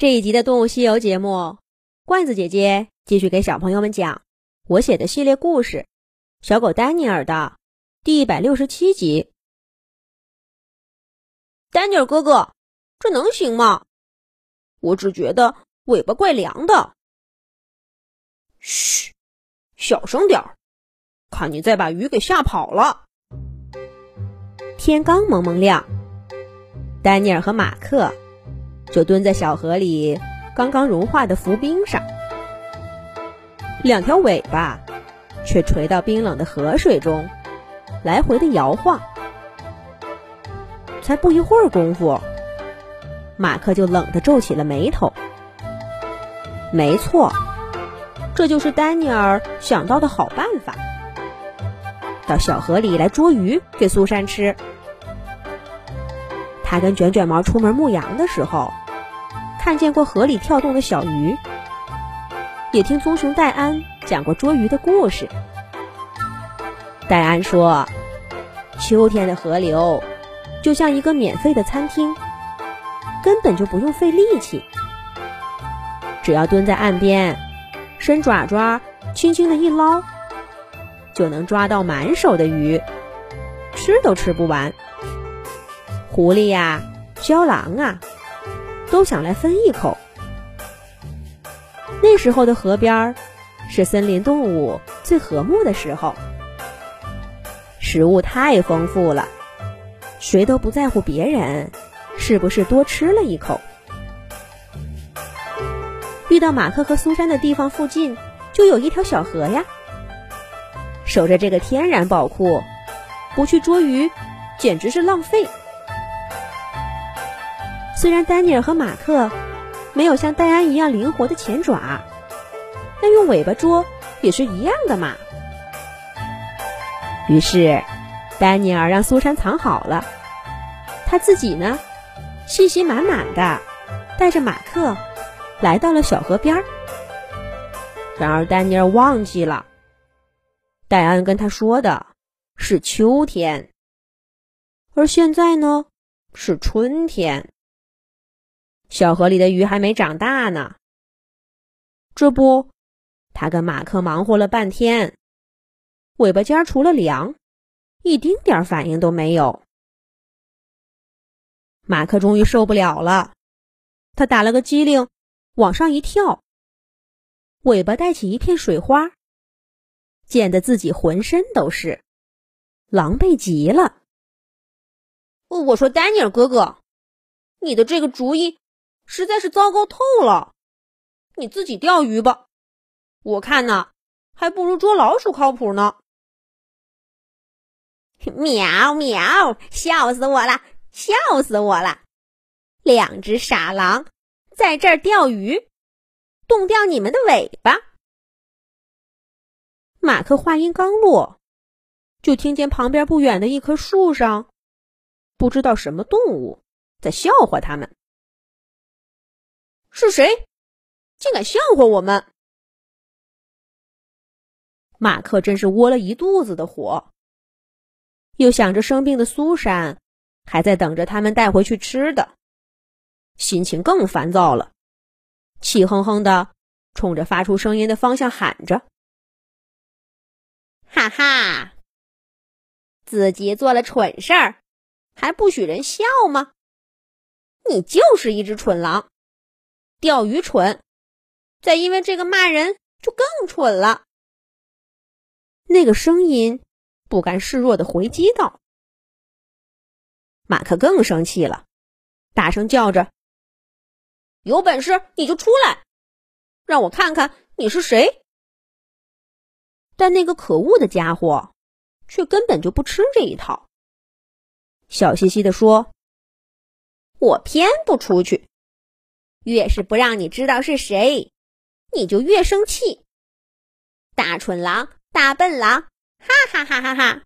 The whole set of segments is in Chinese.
这一集的《动物西游》节目，罐子姐姐继续给小朋友们讲我写的系列故事《小狗丹尼尔》的第一百六十七集。丹尼尔哥哥，这能行吗？我只觉得尾巴怪凉的。嘘，小声点儿，看你再把鱼给吓跑了。天刚蒙蒙亮，丹尼尔和马克。就蹲在小河里刚刚融化的浮冰上，两条尾巴却垂到冰冷的河水中，来回的摇晃。才不一会儿功夫，马克就冷得皱起了眉头。没错，这就是丹尼尔想到的好办法，到小河里来捉鱼给苏珊吃。他跟卷卷毛出门牧羊的时候。看见过河里跳动的小鱼，也听棕熊戴安讲过捉鱼的故事。戴安说，秋天的河流就像一个免费的餐厅，根本就不用费力气，只要蹲在岸边，伸爪爪，轻轻的一捞，就能抓到满手的鱼，吃都吃不完。狐狸呀，郊狼啊。都想来分一口。那时候的河边儿是森林动物最和睦的时候，食物太丰富了，谁都不在乎别人是不是多吃了一口。遇到马克和苏珊的地方附近就有一条小河呀，守着这个天然宝库，不去捉鱼简直是浪费。虽然丹尼尔和马克没有像戴安一样灵活的前爪，但用尾巴捉也是一样的嘛。于是，丹尼尔让苏珊藏好了，他自己呢，信心满满的带着马克来到了小河边儿。然而，丹尼尔忘记了，戴安跟他说的是秋天，而现在呢是春天。小河里的鱼还没长大呢，这不，他跟马克忙活了半天，尾巴尖除了凉，一丁点反应都没有。马克终于受不了了，他打了个激灵，往上一跳，尾巴带起一片水花，溅得自己浑身都是，狼狈极了。我说：“丹尼尔哥哥，你的这个主意。”实在是糟糕透了，你自己钓鱼吧，我看呢，还不如捉老鼠靠谱呢。喵喵，笑死我了，笑死我了！两只傻狼在这儿钓鱼，冻掉你们的尾巴。马克话音刚落，就听见旁边不远的一棵树上，不知道什么动物在笑话他们。是谁，竟敢笑话我们？马克真是窝了一肚子的火，又想着生病的苏珊还在等着他们带回去吃的，心情更烦躁了，气哼哼的冲着发出声音的方向喊着：“哈哈，自己做了蠢事儿，还不许人笑吗？你就是一只蠢狼！”钓鱼蠢，再因为这个骂人就更蠢了。那个声音不甘示弱的回击道：“马克更生气了，大声叫着：‘有本事你就出来，让我看看你是谁！’但那个可恶的家伙却根本就不吃这一套，笑嘻嘻的说：‘我偏不出去。’”越是不让你知道是谁，你就越生气。大蠢狼，大笨狼，哈哈哈哈哈！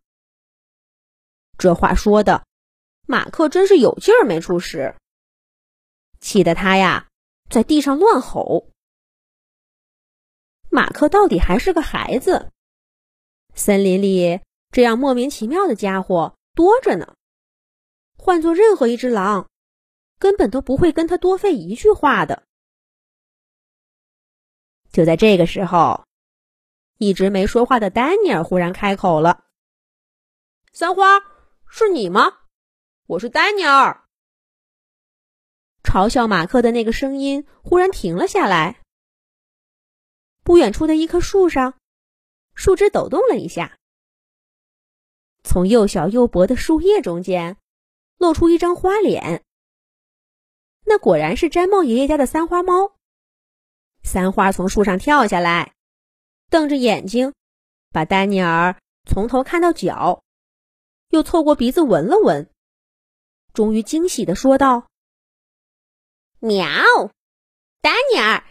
这话说的，马克真是有劲儿没处使，气得他呀在地上乱吼。马克到底还是个孩子，森林里这样莫名其妙的家伙多着呢，换做任何一只狼。根本都不会跟他多费一句话的。就在这个时候，一直没说话的丹尼尔忽然开口了：“三花，是你吗？我是丹尼尔。”嘲笑马克的那个声音忽然停了下来。不远处的一棵树上，树枝抖动了一下，从又小又薄的树叶中间露出一张花脸。那果然是毡帽爷爷家的三花猫。三花从树上跳下来，瞪着眼睛，把丹尼尔从头看到脚，又凑过鼻子闻了闻，终于惊喜的说道：“喵，丹尼尔，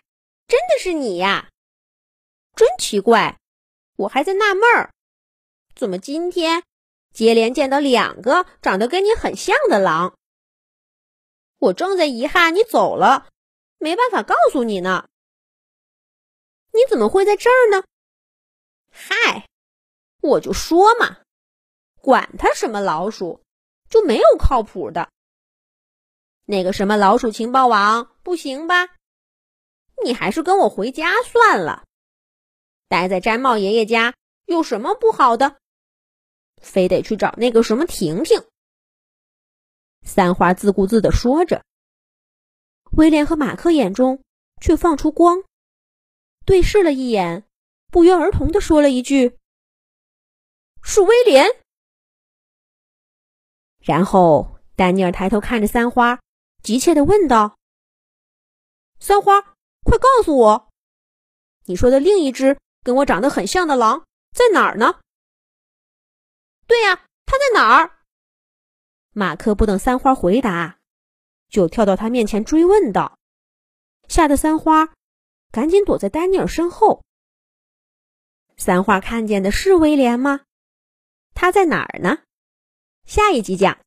真的是你呀！真奇怪，我还在纳闷儿，怎么今天接连见到两个长得跟你很像的狼。我正在遗憾你走了，没办法告诉你呢。”你怎么会在这儿呢？嗨，我就说嘛，管他什么老鼠，就没有靠谱的。那个什么老鼠情报网不行吧？你还是跟我回家算了。待在毡帽爷爷家有什么不好的？非得去找那个什么婷婷？三花自顾自的说着，威廉和马克眼中却放出光。对视了一眼，不约而同的说了一句：“是威廉。”然后丹尼尔抬头看着三花，急切的问道：“三花，快告诉我，你说的另一只跟我长得很像的狼在哪儿呢？”“对呀，它在哪儿？”马克不等三花回答，就跳到他面前追问道，吓得三花。赶紧躲在丹尼尔身后。三花看见的是威廉吗？他在哪儿呢？下一集讲。